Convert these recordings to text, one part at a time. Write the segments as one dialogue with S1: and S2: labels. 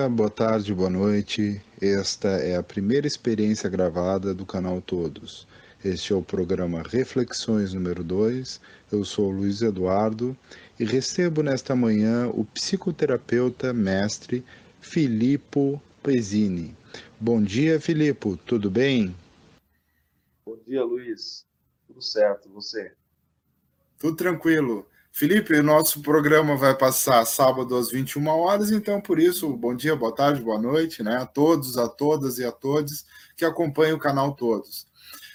S1: Bom dia, boa tarde, boa noite. Esta é a primeira experiência gravada do canal Todos. Este é o programa Reflexões número 2. Eu sou o Luiz Eduardo e recebo nesta manhã o psicoterapeuta mestre Filippo Pesini. Bom dia, Filippo, tudo bem?
S2: Bom dia, Luiz. Tudo certo, você?
S1: Tudo tranquilo. Felipe, nosso programa vai passar sábado às 21 horas, então por isso, bom dia, boa tarde, boa noite, né? A todos, a todas e a todos que acompanham o canal Todos.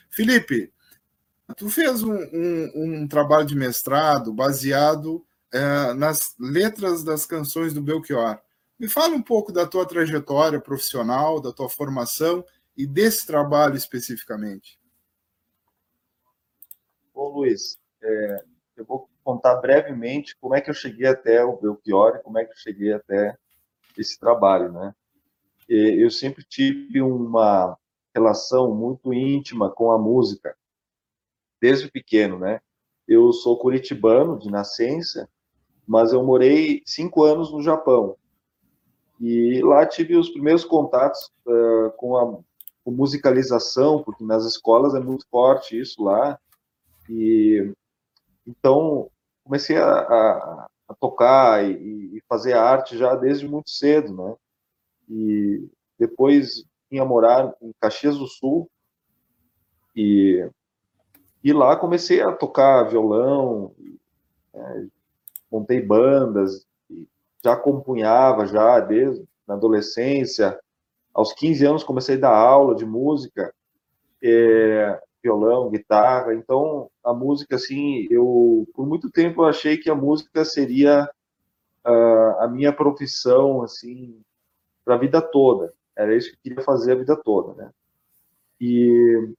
S1: Felipe, tu fez um, um, um trabalho de mestrado baseado é, nas letras das canções do Belchior. Me fala um pouco da tua trajetória profissional, da tua formação e desse trabalho especificamente.
S2: Bom, Luiz, é, eu vou contar brevemente como é que eu cheguei até o Belchior e como é que eu cheguei até esse trabalho, né? Eu sempre tive uma relação muito íntima com a música, desde pequeno, né? Eu sou curitibano de nascença, mas eu morei cinco anos no Japão. E lá tive os primeiros contatos uh, com a com musicalização, porque nas escolas é muito forte isso lá. E então comecei a, a, a tocar e, e, fazer arte já desde muito cedo, né? E depois vim morar em Caxias do Sul e, e lá comecei a tocar violão, é, montei bandas, já compunhava já desde na adolescência. Aos 15 anos comecei a dar aula de música. É, violão, guitarra. Então, a música, assim, eu por muito tempo eu achei que a música seria uh, a minha profissão, assim, para a vida toda. Era isso que eu queria fazer a vida toda, né? E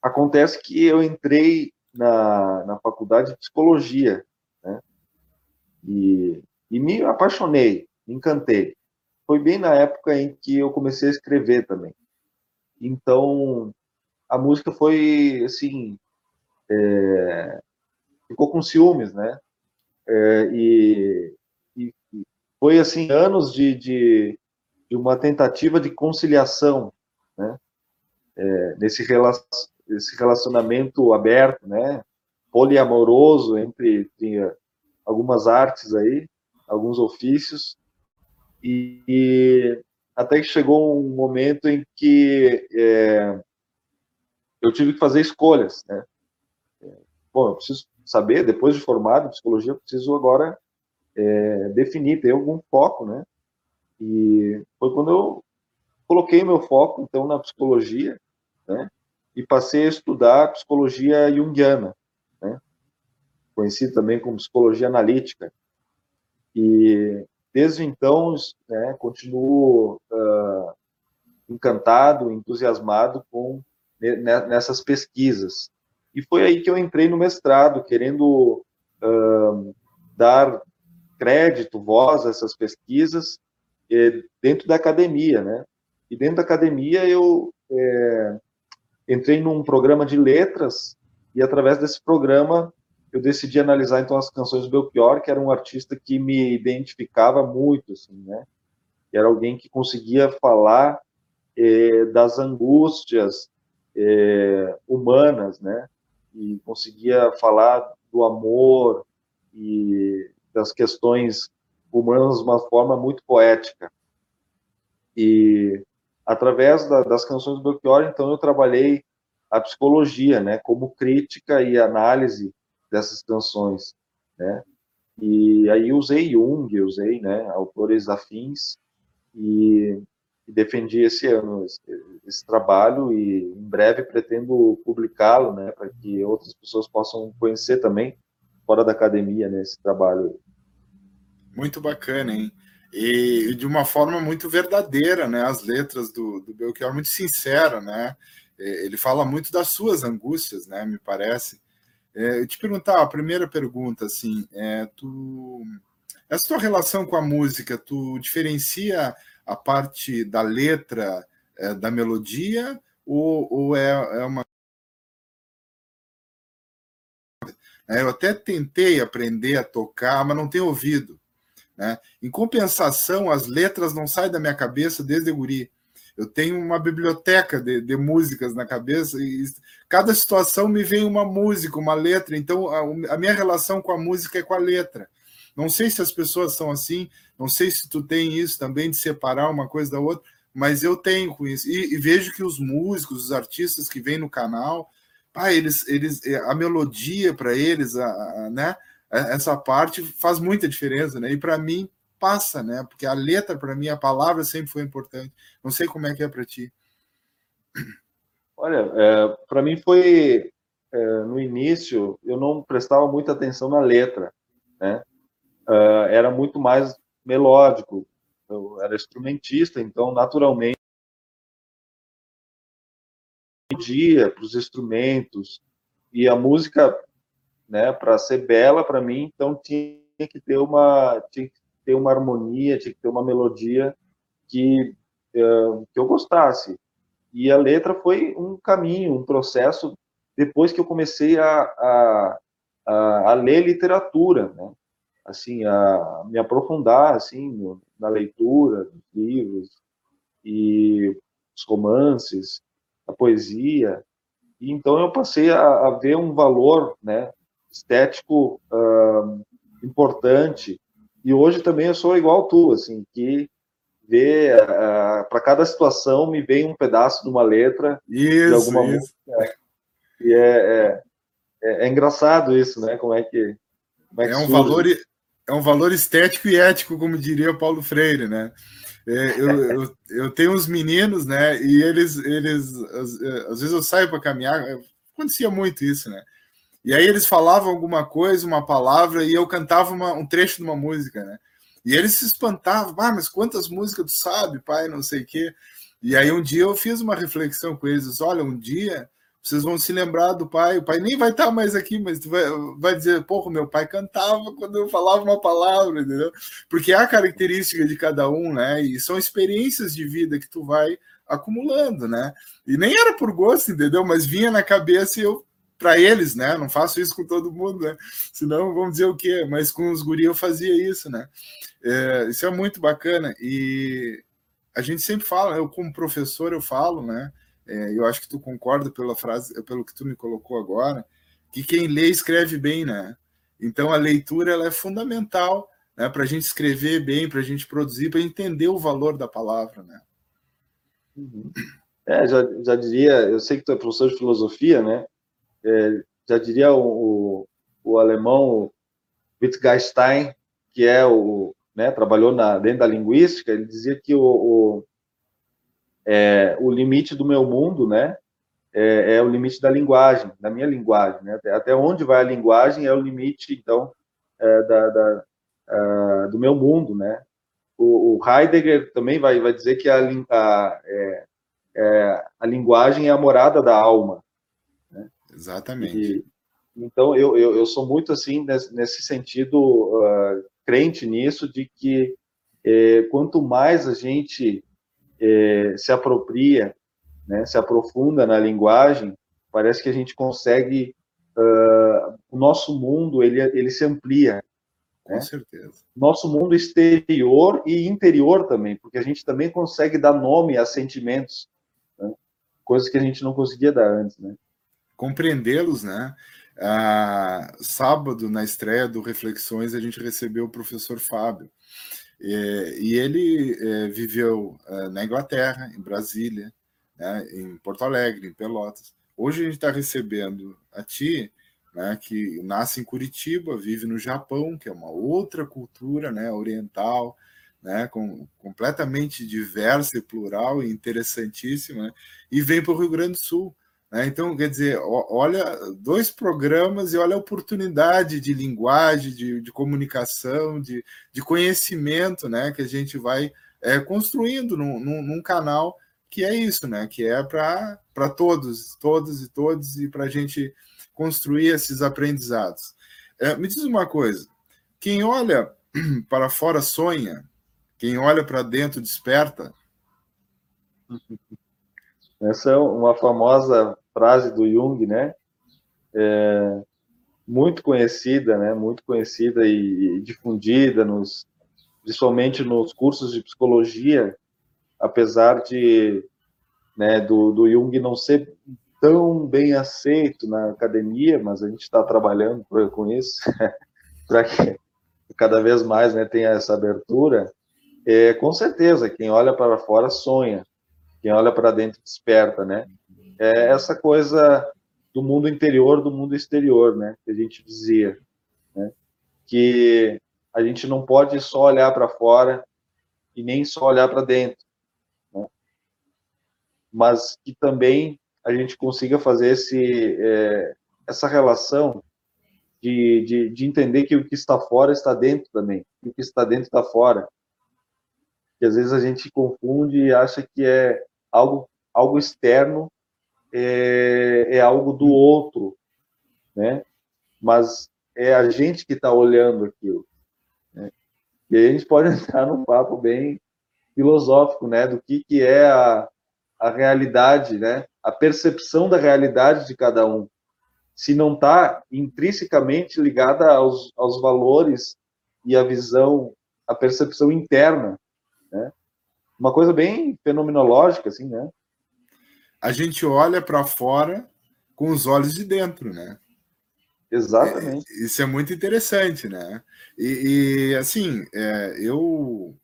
S2: acontece que eu entrei na, na faculdade de psicologia, né? E, e me apaixonei, me encantei. Foi bem na época em que eu comecei a escrever também. Então, a música foi assim é, ficou com ciúmes, né? É, e, e, foi assim anos de, de, de, uma tentativa de conciliação, né? É, nesse, esse relacionamento aberto, né? Poliamoroso entre tinha algumas artes aí, alguns ofícios e, e até que chegou um momento em que é, eu tive que fazer escolhas, né? Bom, eu preciso saber, depois de formado em psicologia, eu preciso agora é, definir, ter algum foco, né? E foi quando eu coloquei meu foco, então, na psicologia, né? E passei a estudar psicologia junguiana, né? Conhecido também como psicologia analítica. E desde então, né, continuo uh, encantado, entusiasmado com nessas pesquisas. E foi aí que eu entrei no mestrado, querendo uh, dar crédito, voz a essas pesquisas eh, dentro da academia, né? E dentro da academia eu é, entrei num programa de letras e através desse programa eu decidi analisar então as canções do Belchior, que era um artista que me identificava muito, assim, né? Era alguém que conseguia falar eh, das angústias, é, humanas, né? E conseguia falar do amor e das questões humanas de uma forma muito poética. E através da, das canções do Belchior, então eu trabalhei a psicologia, né, como crítica e análise dessas canções, né? E aí usei Jung, usei, né, autores afins e defendi esse ano esse, esse, trabalho e em breve pretendo publicá-lo, né, para que outras pessoas possam conhecer também fora da academia né, trabalho.
S1: Muito bacana, hein? E de uma forma muito verdadeira, né? As letras do, do Belchior muito sincera, né? Ele fala muito das suas angústias, né? Me parece. É, eu te perguntar a primeira pergunta, assim, é, tu essa tua relação com a música, tu diferencia a parte da letra, é, da melodia, ou, ou é, é uma. É, eu até tentei aprender a tocar, mas não tenho ouvido. Né? Em compensação, as letras não saem da minha cabeça desde guri. Eu tenho uma biblioteca de, de, músicas na cabeça e cada situação me vem uma música, uma letra. Então, a, a, minha relação com a música é com a letra. Não sei se as pessoas são assim, não sei se tu tem isso também de separar uma coisa da outra, mas eu tenho com isso. E, e vejo que os músicos, os artistas que vêm no canal, pá, eles, eles, a melodia para eles, a, a, né? Essa parte faz muita diferença, né? E para mim passa, né? Porque a letra, para mim, a palavra sempre foi importante. Não sei como é que é para ti.
S2: Olha, é, para mim foi é, no início eu não prestava muita atenção na letra, né? É, era muito mais melódico. Eu era instrumentista, então naturalmente dia para os instrumentos e a música, né? Para ser bela para mim, então tinha que ter uma tinha que ter uma harmonia, tinha que ter uma melodia que, uh, que eu gostasse. E a letra foi um caminho, um processo, depois que eu comecei a, a, a, a ler literatura, né? Assim, a me aprofundar assim, no, na leitura dos livros e os romances, a poesia. E então eu passei a, a ver um valor né, estético uh, importante e hoje também eu sou igual tu, assim, que vê uh, para cada situação me vem um pedaço de uma letra
S1: isso,
S2: de alguma
S1: isso. música.
S2: E é, é, é, é, engraçado isso, né? Como é que, como
S1: é, que é um valor é um valor estético e ético, como diria Paulo Freire, né? É, eu, eu, eu, tenho uns meninos, né? E eles, eles às, às vezes eu saio para caminhar, acontecia muito isso, né? E aí eles falavam alguma coisa, uma palavra, e eu cantava uma, um trecho de uma música, né? E eles se espantavam, ah, mas quantas músicas tu sabe, pai, não sei o quê. E aí um dia eu fiz uma reflexão com eles, olha, um dia vocês vão se lembrar do pai, o pai nem vai estar mais aqui, mas tu vai, vai dizer, porra, meu pai cantava quando eu falava uma palavra, entendeu? Porque é a característica de cada um, né? E são experiências de vida que tu vai acumulando, né? E nem era por gosto, entendeu? Mas vinha na cabeça e eu para eles, né? Não faço isso com todo mundo, né? Senão vamos dizer o quê? Mas com os guri eu fazia isso, né? É, isso é muito bacana e a gente sempre fala, eu como professor eu falo, né? É, eu acho que tu concorda pela frase, pelo que tu me colocou agora, que quem lê escreve bem, né? Então a leitura ela é fundamental, né? Para a gente escrever bem, para a gente produzir, para entender o valor da palavra, né?
S2: Uhum. É, já, já diria, eu sei que tu é professor de filosofia, né? é, já diria o, o, o alemão Wittgenstein, que é o, né, trabalhou na, dentro da linguística, ele dizia que o, o, é, o limite do meu mundo, né, é, é, o limite da linguagem, da minha linguagem, né, até, onde vai a linguagem é o limite, então, é, da, da uh, do meu mundo, né. O, o, Heidegger também vai, vai dizer que a, a, é, é, a linguagem é a morada da alma,
S1: Exatamente.
S2: E, então, eu, eu, eu, sou muito assim, nesse, nesse sentido, uh, crente nisso, de que eh, quanto mais a gente eh, se apropria, né, se aprofunda na linguagem, parece que a gente consegue, uh, o nosso mundo, ele, ele se amplia.
S1: Com né? certeza.
S2: Nosso mundo exterior e interior também, porque a gente também consegue dar nome a sentimentos, né? coisas que a gente não conseguia dar antes, né?
S1: compreendê-los, né? Ah, sábado, na estreia do Reflexões, a gente recebeu o professor Fábio. É, e ele é, viveu é, na Inglaterra, em Brasília, né, em Porto Alegre, em Pelotas. Hoje a gente está recebendo a ti, né, que nasce em Curitiba, vive no Japão, que é uma outra cultura né, oriental, né, com, completamente diversa e plural e interessantíssima, né, e vem para o Rio Grande do Sul. Né? Então, quer dizer, olha dois programas e olha a oportunidade de linguagem, de, de comunicação, de, de conhecimento né? que a gente vai é, construindo num, num, num canal que é isso, né? que é para todos, todos e todos, e para a gente construir esses aprendizados. É, me diz uma coisa: quem olha para fora sonha, quem olha para dentro desperta.
S2: Essa é uma famosa frase do Jung, né? É, muito conhecida, né? Muito conhecida e, e difundida nos, principalmente nos cursos de psicologia, apesar de né, do, do Jung não ser tão bem aceito na academia, mas a gente está trabalhando com isso para que cada vez mais né, tenha essa abertura. É, com certeza, quem olha para fora sonha, quem olha para dentro desperta, né? É essa coisa do mundo interior, do mundo exterior, né? Que a gente dizia, né? Que a gente não pode só olhar para fora e nem só olhar para dentro, né? mas que também a gente consiga fazer esse, é, essa relação de, de, de, entender que o que está fora está dentro também, e o que está dentro está fora. Que às vezes a gente confunde e acha que é algo, algo externo é, é algo do outro, né? Mas é a gente que está olhando aquilo. E aí a gente pode entrar num papo bem filosófico, né, do que, que é a, a realidade, né, a percepção da realidade de cada um. Se não está intrinsecamente ligada aos, aos valores e a visão, a percepção interna, né? Uma coisa bem fenomenológica, assim, né?
S1: A gente olha para fora com os olhos de dentro, né?
S2: Exatamente.
S1: É, isso é muito interessante, né? E, e assim, é, eu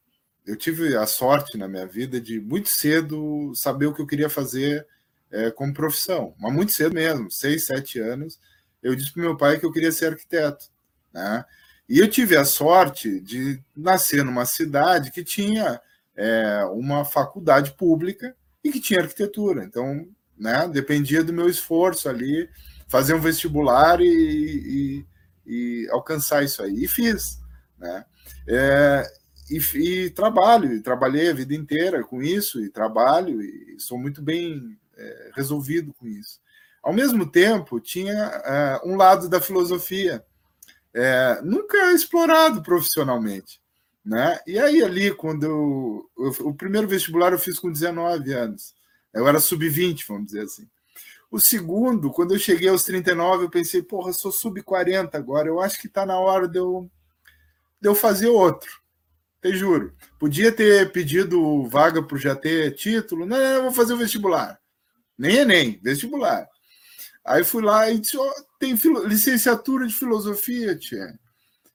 S1: eu tive a sorte na minha vida de muito cedo saber o que eu queria fazer é, como profissão, mas muito cedo mesmo, seis, sete anos, eu disse para meu pai que eu queria ser arquiteto, né? E eu tive a sorte de nascer numa cidade que tinha é, uma faculdade pública e que tinha arquitetura, então, né? Dependia do meu esforço ali fazer um vestibular e, e, e alcançar isso aí. E fiz, né? É, e, e, trabalho, trabalhei a vida inteira com isso, e trabalho, e sou muito bem é, resolvido com isso. Ao mesmo tempo, tinha é, um lado da filosofia, é, nunca explorado profissionalmente. Né? E aí, ali, quando eu, eu, o primeiro vestibular eu fiz com 19 anos, eu era sub-20, vamos dizer assim. O segundo, quando eu cheguei aos 39, eu pensei, porra, sou sub-40 agora, eu acho que está na hora de eu, de eu fazer outro. Te juro. Podia ter pedido vaga para já ter título. Não, não, vou fazer o vestibular. Nem Enem, vestibular. Aí fui lá e disse, oh, tem licenciatura de filosofia, tia.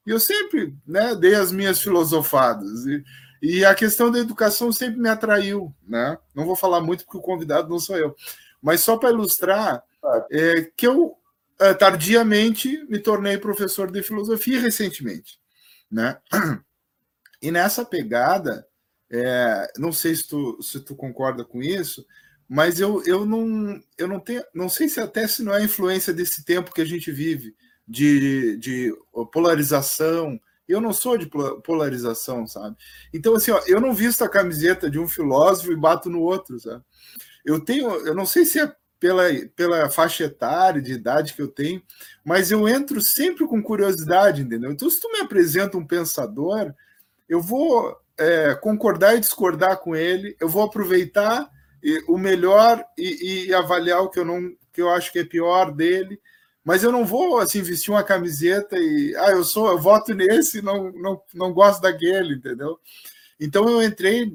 S1: E eu sempre né, dei as minhas filosofadas. E, e a questão da educação sempre me atraiu. Né? Não vou falar muito porque o convidado não sou eu. Mas só para ilustrar, é, que eu é, tardiamente me tornei professor de filosofia recentemente, né? E nessa pegada, é, não sei se tu, se tu concorda com isso, mas eu, eu não eu não tenho não sei se até se não é influência desse tempo que a gente vive de, de polarização. Eu não sou de polarização sabe? Então assim ó, eu não visto a camiseta de um filósofo e bato no outro sabe? Eu tenho, eu não sei se é pela, pela faixa etária de idade que eu tenho, mas eu entro sempre com curiosidade, entendeu? Então, se tu me apresenta um pensador, eu vou é, concordar e discordar com ele, eu vou aproveitar o melhor e, e, avaliar o que eu não que eu acho que é pior dele, mas eu não vou assim vestir uma camiseta e ah, eu sou, eu voto nesse, não não, não gosto daquele, entendeu? Então eu entrei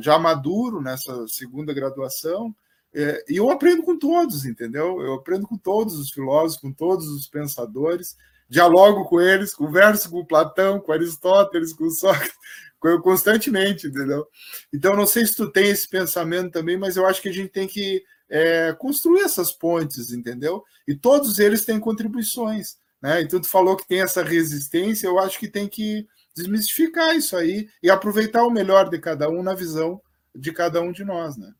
S1: já maduro nessa segunda graduação é, e eu aprendo com todos, entendeu? Eu aprendo com todos os filósofos, com todos os pensadores, dialogo com eles, converso com Platão, com Aristóteles, com Sócrates, constantemente, entendeu? Então não sei se tu tem esse pensamento também, mas eu acho que a gente tem que é, construir essas pontes, entendeu? E todos eles têm contribuições, né? Então tu falou que tem essa resistência, eu acho que tem que desmistificar isso aí e aproveitar o melhor de cada um na visão de cada um de nós, né?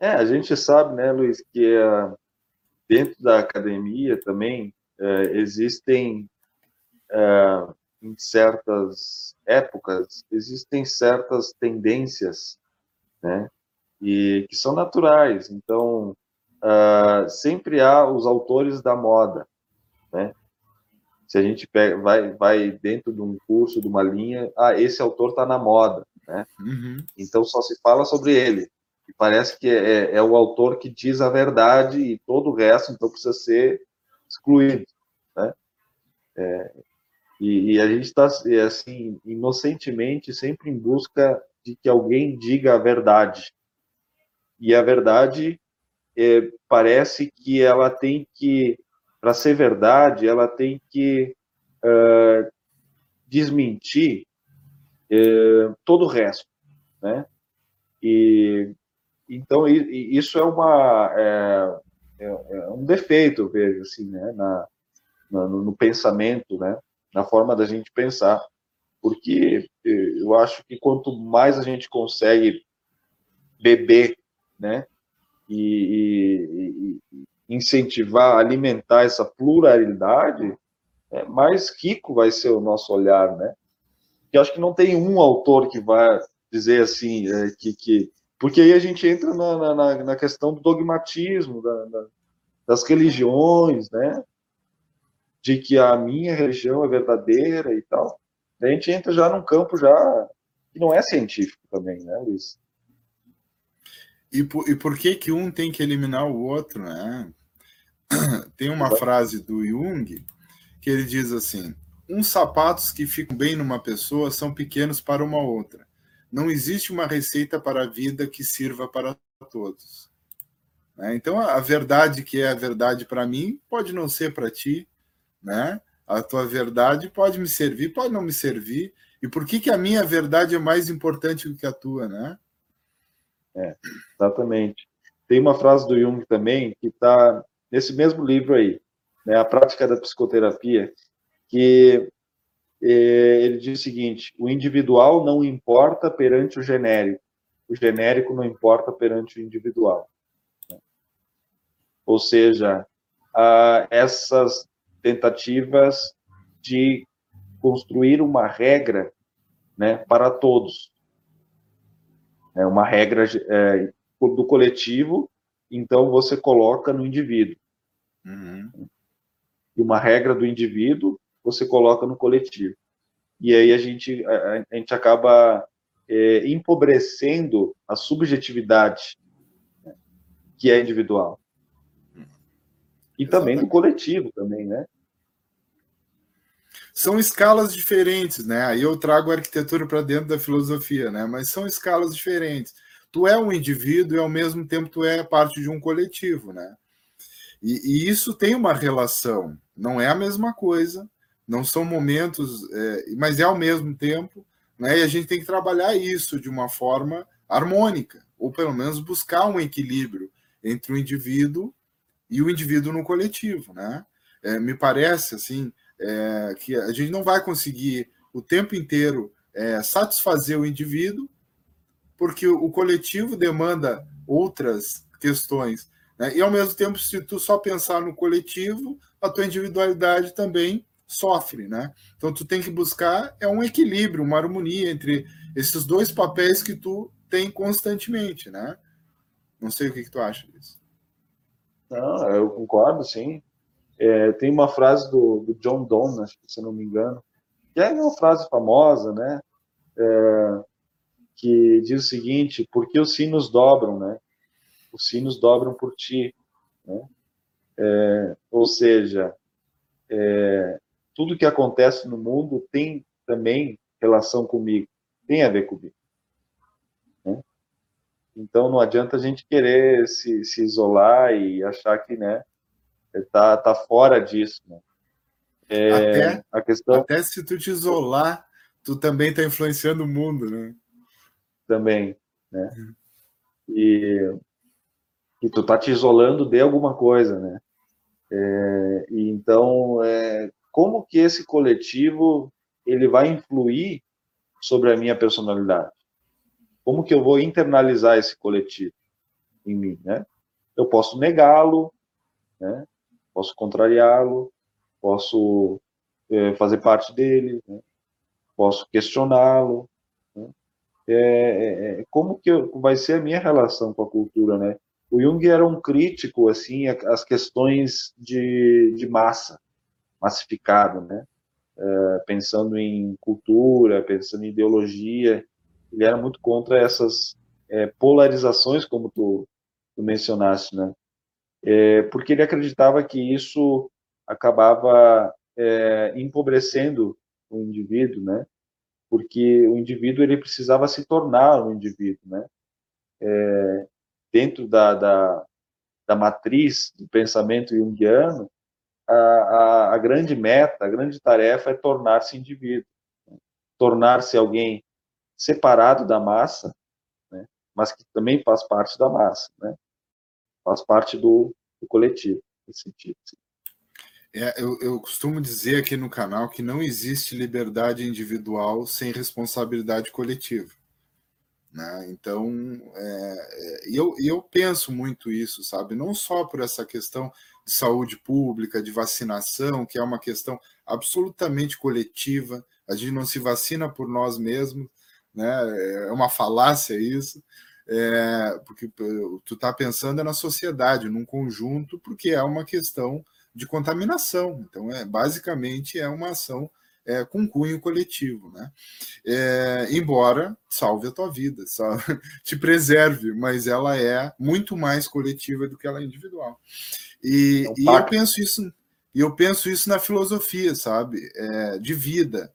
S2: É, a gente sabe, né, Luiz, que uh, dentro da academia também uh, existem, uh, em certas épocas, existem certas tendências, né, e que são naturais. Então, sempre há os autores da moda, né? se a gente pega, vai, vai dentro de um curso, de uma linha, ah, esse autor está na moda, né? Uhum. Então só se fala sobre ele. E parece que é, é, o autor que diz a verdade e todo o resto então precisa ser excluído, né? É, E, e a gente está, assim, inocentemente, sempre em busca de que alguém diga a verdade. E a verdade é, parece que ela tem que, para ser verdade, ela tem que uh, desmentir uh, todo o resto, né? E então isso é uma é, é, é um defeito, eu vejo assim, né? Na, na no, pensamento, né? Na forma da gente pensar, porque eu acho que quanto mais a gente consegue beber, né? e, e, incentivar, alimentar essa pluralidade, é, mais rico vai ser o nosso olhar, né? Que acho que não tem um autor que vai dizer assim, é, que, que, porque aí a gente entra na, na, na questão do dogmatismo, da, das religiões, né? De que a minha religião é verdadeira e tal. A gente entra já num campo já que não é científico também, né, Luiz?
S1: E por, e por que que um tem que eliminar o outro, né? Tem uma frase do Jung que ele diz assim: uns sapatos que ficam bem numa pessoa são pequenos para uma outra. Não existe uma receita para a vida que sirva para todos. Né? Então, a verdade que é a verdade para mim pode não ser para ti, né? A tua verdade pode me servir, pode não me servir. E por que, que a minha verdade é mais importante do que a tua, né?
S2: É, exatamente. Tem uma frase do Jung também que está nesse mesmo livro aí, né, A Prática da Psicoterapia, que é, ele diz o seguinte: o individual não importa perante o genérico, o genérico não importa perante o individual. Ou seja, essas tentativas de construir uma regra né, para todos, é uma regra é, do coletivo, então você coloca no indivíduo. Uhum. E uma regra do indivíduo, você coloca no coletivo. E aí a gente, a, a gente acaba é, empobrecendo a subjetividade, né, que é individual. E também do coletivo também, né?
S1: São escalas diferentes, né? Aí eu trago a arquitetura para dentro da filosofia, né? Mas são escalas diferentes. Tu é um indivíduo e ao mesmo tempo tu é parte de um coletivo, né? E, e isso tem uma relação. Não é a mesma coisa, não são momentos, é, mas é ao mesmo tempo, né? E a gente tem que trabalhar isso de uma forma harmônica, ou pelo menos buscar um equilíbrio entre o indivíduo e o indivíduo no coletivo, né? É, me parece assim é, que a gente não vai conseguir o tempo inteiro é, satisfazer o indivíduo, porque o coletivo demanda outras questões. Né? E, ao mesmo tempo, se tu só pensar no coletivo, a tua individualidade também sofre. Né? Então, tu tem que buscar é um equilíbrio, uma harmonia entre esses dois papéis que tu tem constantemente. Né? Não sei o que, que tu acha disso.
S2: Não, eu concordo, sim. É, tem uma frase do, do, John Donne, se não me engano, que é uma frase famosa, né? É, que diz o seguinte: porque os sinos dobram, né? Os sinos dobram por ti, né? É, ou seja, é, tudo que acontece no mundo tem também relação comigo, tem a ver comigo. Né? Então não adianta a gente querer se, se isolar e achar que, né? Tá, tá fora disso. Né?
S1: É, até, a questão... até se tu te isolar, tu também está influenciando o mundo, né?
S2: Também, né? Uhum. E, e tu tá te isolando de alguma coisa, né? É, e então, é, como que esse coletivo ele vai influir sobre a minha personalidade? Como que eu vou internalizar esse coletivo em mim, né? Eu posso negá-lo, né? Posso contrariá-lo, posso é, fazer parte dele, né? posso questioná-lo. Né? É, é, é como que eu, vai ser a minha relação com a cultura, né? O Jung era um crítico, assim, às questões de, de massa, massificado, né? É, pensando em cultura, pensando em ideologia, ele era muito contra essas é, polarizações, como tu, tu mencionaste, né? É, porque ele acreditava que isso acabava é, empobrecendo o indivíduo, né? Porque o indivíduo ele precisava se tornar um indivíduo, né? É, dentro da, da, da matriz do pensamento junguiano, a, a, a, grande meta, a grande tarefa é tornar-se indivíduo, né? tornar-se alguém separado da massa, né? mas que também faz parte da massa, né? Faz parte do, do coletivo, nesse sentido.
S1: É, eu, eu, costumo dizer aqui no canal que não existe liberdade individual sem responsabilidade coletiva. Né? Então, é, é, eu, eu penso muito isso, sabe? Não só por essa questão de saúde pública, de vacinação, que é uma questão absolutamente coletiva, a gente não se vacina por nós mesmos, né? é uma falácia isso, é, porque tu está pensando é na sociedade, num conjunto, porque é uma questão de contaminação. Então, é basicamente é uma ação é, com cunho coletivo, né? É, embora salve a tua vida, sabe? te preserve, mas ela é muito mais coletiva do que ela é individual. E, é e eu penso isso, e eu penso isso na filosofia, sabe? É, de vida.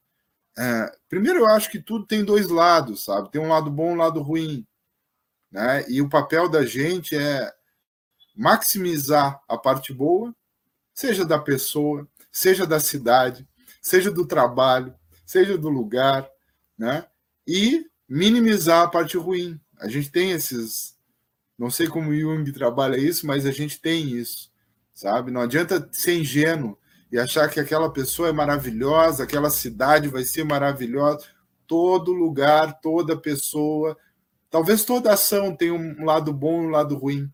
S1: É, primeiro, eu acho que tudo tem dois lados, sabe? Tem um lado bom e um lado ruim. Né? E o papel da gente é maximizar a parte boa, seja da pessoa, seja da cidade, seja do trabalho, seja do lugar, né? E minimizar a parte ruim. A gente tem esses. Não sei como Jung trabalha isso, mas a gente tem isso, sabe? Não adianta ser ingênuo e achar que aquela pessoa é maravilhosa, aquela cidade vai ser maravilhosa. Todo lugar, toda pessoa, talvez toda ação tenha um lado bom e um lado ruim.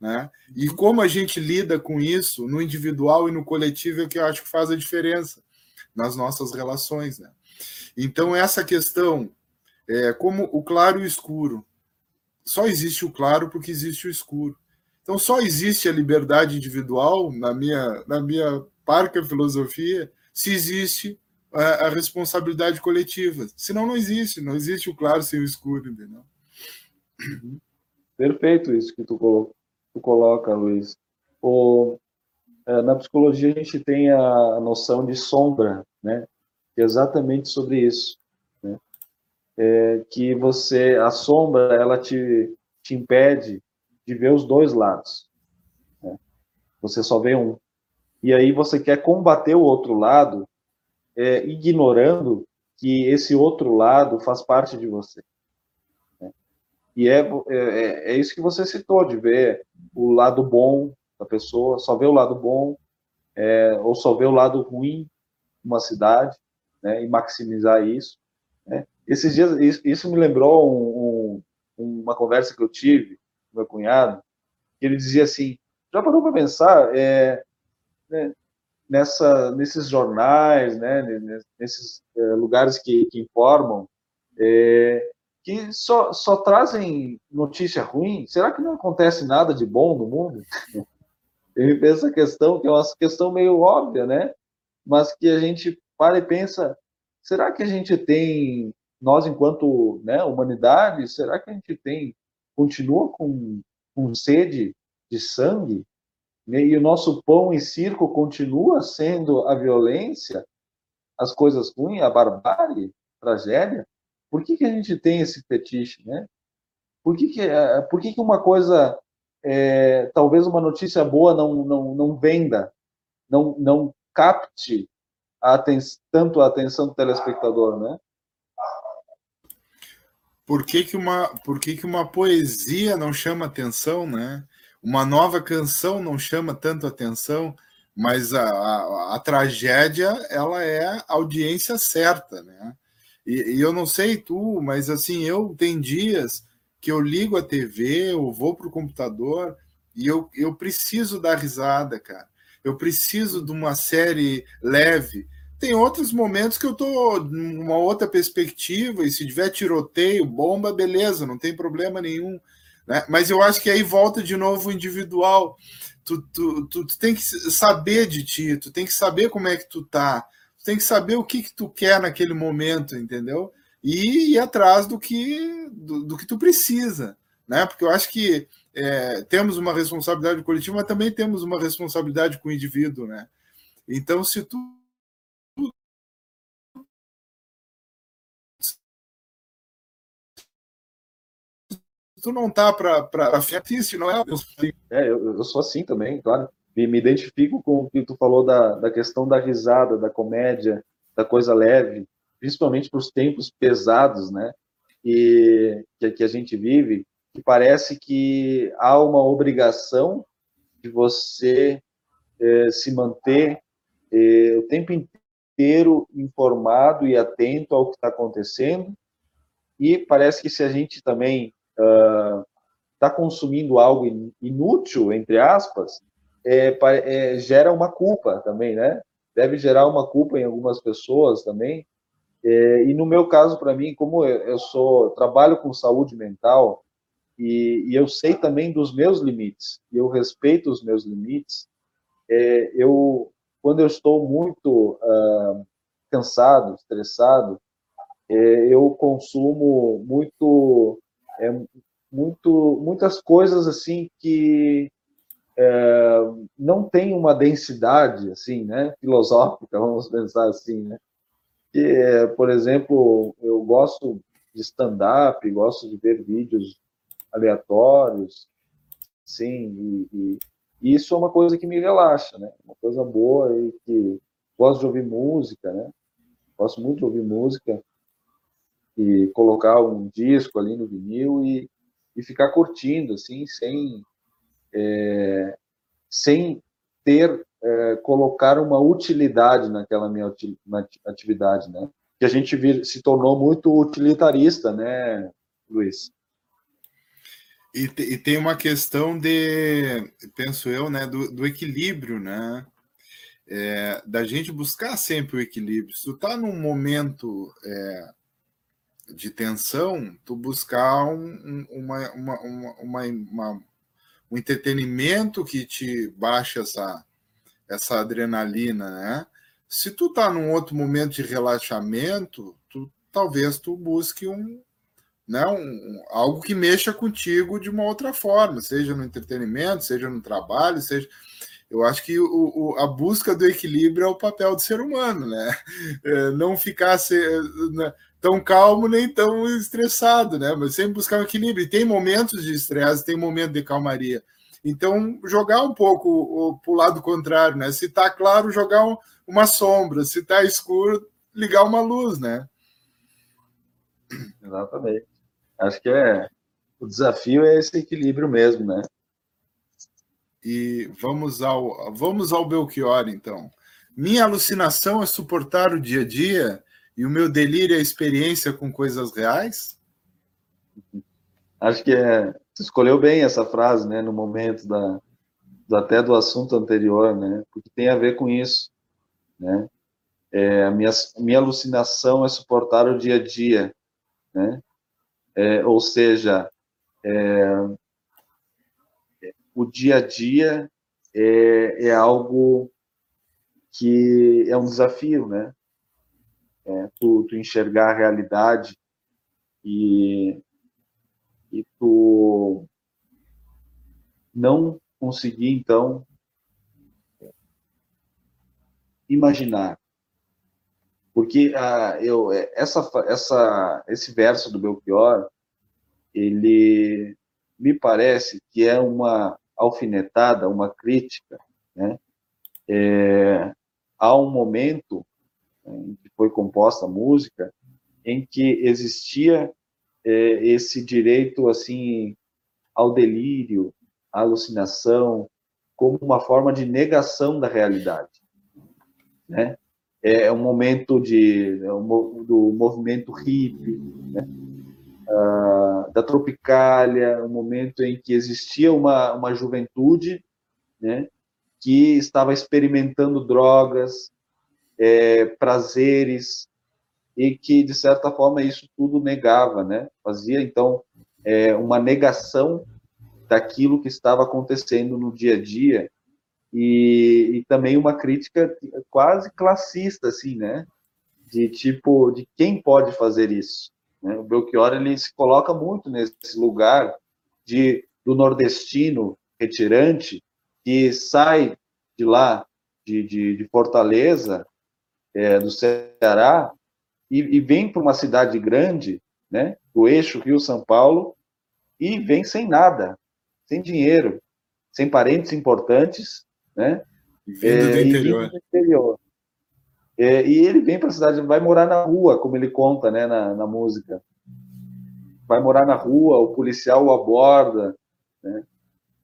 S1: Né? E como a gente lida com isso no individual e no coletivo é que eu acho que faz a diferença nas nossas relações. Né? Então, essa questão, é, como o claro e o escuro, só existe o claro porque existe o escuro. Então, só existe a liberdade individual, na minha, na minha parca filosofia, se existe a, a responsabilidade coletiva. Senão, não existe. Não existe o claro sem o escuro, entendeu?
S2: Perfeito isso que tu, colo tu coloca, Luiz. O, é, na psicologia a gente tem a noção de sombra, né? É exatamente sobre isso, né? É que você, a sombra, ela te, te impede de ver os dois lados. Né? Você só vê um. E aí você quer combater o outro lado, é, ignorando que esse outro lado faz parte de você. E é, é, é isso que você citou, de ver o lado bom da pessoa, só vê o lado bom, é, ou só vê o lado ruim de uma cidade, né, e maximizar isso. Né. Esses dias, isso, isso me lembrou um, um, uma conversa que eu tive com meu cunhado, que ele dizia assim, já parou para pensar é, né, nessa, nesses jornais, né, nesses é, lugares que, que informam, é, que só, só trazem notícia ruim? Será que não acontece nada de bom no mundo? Eu me penso essa questão, que é uma questão meio óbvia, né? Mas que a gente para e pensa, será que a gente tem, nós enquanto né, humanidade, será que a gente tem, continua com, com sede de sangue? E o nosso pão e circo continua sendo a violência, as coisas ruins, a barbárie, a tragédia? Por que, que a gente tem esse fetiche, né? Por que, que, eh, por que, que uma coisa é, talvez uma notícia boa não, não, não venda, não, não capte a tanto a atenção do telespectador, né?
S1: Por que, que, uma, por que, que uma poesia não chama atenção, né? Uma nova canção não chama tanto atenção, mas a, a, a tragédia ela é a audiência certa, né? E, e, eu não sei tu, mas assim, eu tem dias que eu ligo a TV, eu vou para o computador e eu, eu preciso dar risada, cara. Eu preciso de uma série leve. Tem outros momentos que eu tô numa outra perspectiva, e se tiver tiroteio, bomba, beleza, não tem problema nenhum. Né? Mas eu acho que aí volta de novo o individual. Tu, tu, tu, tu, tem que saber de ti, tu tem que saber como é que tu tá, tem que saber o que, que tu quer naquele momento, entendeu? E ir atrás do que, do, do que tu precisa, né? Porque eu acho que é, temos uma responsabilidade coletiva, mas também temos uma responsabilidade com o indivíduo, né? Então, se tu tu não tá para para não é?
S2: é eu, eu sou assim também, claro. Me, me identifico com o que tu falou da, da questão da risada, da comédia, da coisa leve, principalmente para os tempos pesados, né? E que, que a gente vive, que parece que há uma obrigação de você eh, se manter eh, o tempo inteiro informado e atento ao que está acontecendo. E parece que se a gente também está uh, consumindo algo inútil, entre aspas, é, é, gera uma culpa também, né? Deve gerar uma culpa em algumas pessoas também. É, e no meu caso, para mim, como eu sou trabalho com saúde mental e, e, eu sei também dos meus limites e eu respeito os meus limites, é, eu quando eu estou muito uh, cansado, estressado, é, eu consumo muito, é, muito, muitas coisas assim que é, não tem uma densidade assim, né, filosófica, vamos pensar assim, né? Que, por exemplo, eu gosto de stand-up, gosto de ver vídeos aleatórios, sim, e, e, isso é uma coisa que me relaxa, né? Uma coisa boa e que gosto de ouvir música, né? Gosto muito de ouvir música e colocar um disco ali no vinil e, e ficar curtindo, assim, sem, é, sem ter, é, colocar uma utilidade naquela minha atividade, né? Que a gente vir, se tornou muito utilitarista, né, Luiz?
S1: E, e, tem uma questão de, penso eu, né, do, do equilíbrio, né? É, da gente buscar sempre o equilíbrio. Se tu está num momento é, de tensão, tu buscar um, uma, uma, uma, uma, um entretenimento que te baixa essa, essa adrenalina, né? Se tu tá num outro momento de relaxamento, tu, talvez tu busque um, né, um, algo que mexa contigo de uma outra forma, seja no entretenimento, seja no trabalho, seja. Eu acho que o, o, a busca do equilíbrio é o papel do ser humano, né? É, não ficar se, né, tão calmo nem tão estressado, né? Mas sempre buscar um equilíbrio. E tem momentos de estresse, tem momentos de calmaria. Então, jogar um pouco para o lado contrário, né? Se está claro, jogar um, uma sombra. Se está escuro, ligar uma luz, né?
S2: Exatamente. Acho que é o desafio é esse equilíbrio mesmo, né?
S1: E vamos ao vamos ao Belchior, então. Minha alucinação é suportar o dia a dia e o meu delírio é a experiência com coisas reais?
S2: Acho que é, você escolheu bem essa frase, né, no momento da, até do assunto anterior, né, porque tem a ver com isso, né, é, a minha, minha alucinação é suportar o dia a dia, né, é, ou seja, é, o dia a dia é, é algo que é um desafio, né, é, tu, tu, enxergar a realidade e, e tu não conseguir, então, imaginar. Porque ah, eu, essa, essa, esse verso do Belchior, ele me parece que é uma alfinetada, uma crítica, né? É, há um momento em que foi composta a música, em que existia é, esse direito assim ao delírio, à alucinação, como uma forma de negação da realidade, né? É um momento de é um, do movimento hippie, né? Ah, da tropicália, um momento em que existia uma, uma juventude, né? Que estava experimentando drogas, é, prazeres, e que, de certa forma, isso tudo negava, né? Fazia, então, é, uma negação daquilo que estava acontecendo no dia a dia e, e, também uma crítica quase classista, assim, né? De tipo, de quem pode fazer isso? Né? O Belchior, ele se coloca muito nesse lugar de, do nordestino retirante que sai de lá, de, de, de Fortaleza, é, do Ceará e, e vem para uma cidade grande, né, do eixo Rio-São Paulo, e vem sem nada, sem dinheiro, sem parentes importantes, né?
S1: Vindo é, do interior. Vindo do interior.
S2: É, e ele vem para a cidade, vai morar na rua, como ele conta, né, na, na música. Vai morar na rua, o policial o aborda, né?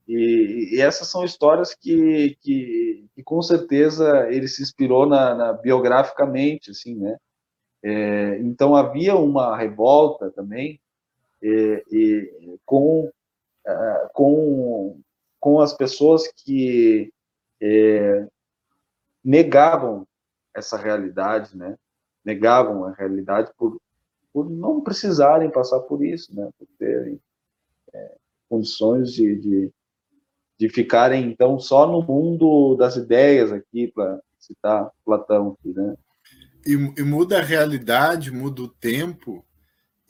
S2: E, e, essas são histórias que, que, que, com certeza ele se inspirou na, na biograficamente, assim, né? É, então havia uma revolta também é, com é, com com as pessoas que é, negavam essa realidade, né? Negavam a realidade por por não precisarem passar por isso, né? Por terem é, condições de, de de ficarem então só no mundo das ideias aqui para citar Platão aqui, né?
S1: E, e, muda a realidade, muda o tempo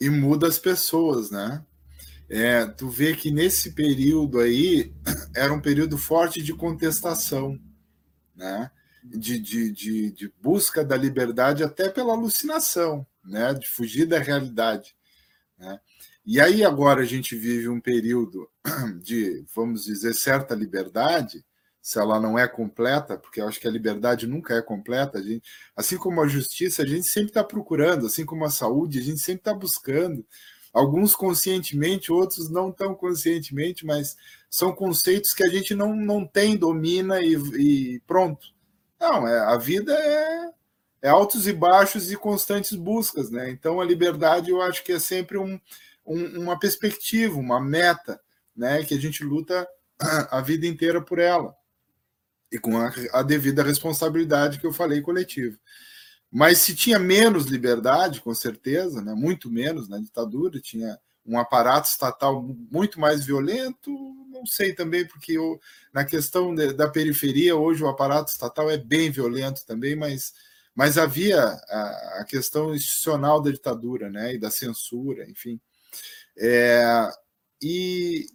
S1: e muda as pessoas, né? É, tu vê que nesse período aí era um período forte de contestação, né? De, de, de, de busca da liberdade até pela alucinação, né? De fugir da realidade, né? E aí agora a gente vive um período de, vamos dizer, certa liberdade, se ela não é completa, porque eu acho que a liberdade nunca é completa, a gente, assim como a justiça, a gente sempre está procurando, assim como a saúde, a gente sempre está buscando, alguns conscientemente, outros não tão conscientemente, mas são conceitos que a gente não, não tem, domina e, e pronto. Não, é, a vida é, é altos e baixos e constantes buscas, né? Então a liberdade eu acho que é sempre um, um, uma perspectiva, uma meta, né, que a gente luta a vida inteira por ela e com a, a devida responsabilidade que eu falei coletivo. Mas se tinha menos liberdade, com certeza, né, muito menos na ditadura, tinha um aparato estatal muito mais violento, não sei também, porque eu, na questão de, da periferia, hoje o aparato estatal é bem violento também, mas, mas havia a, a questão institucional da ditadura né, e da censura, enfim. É, e,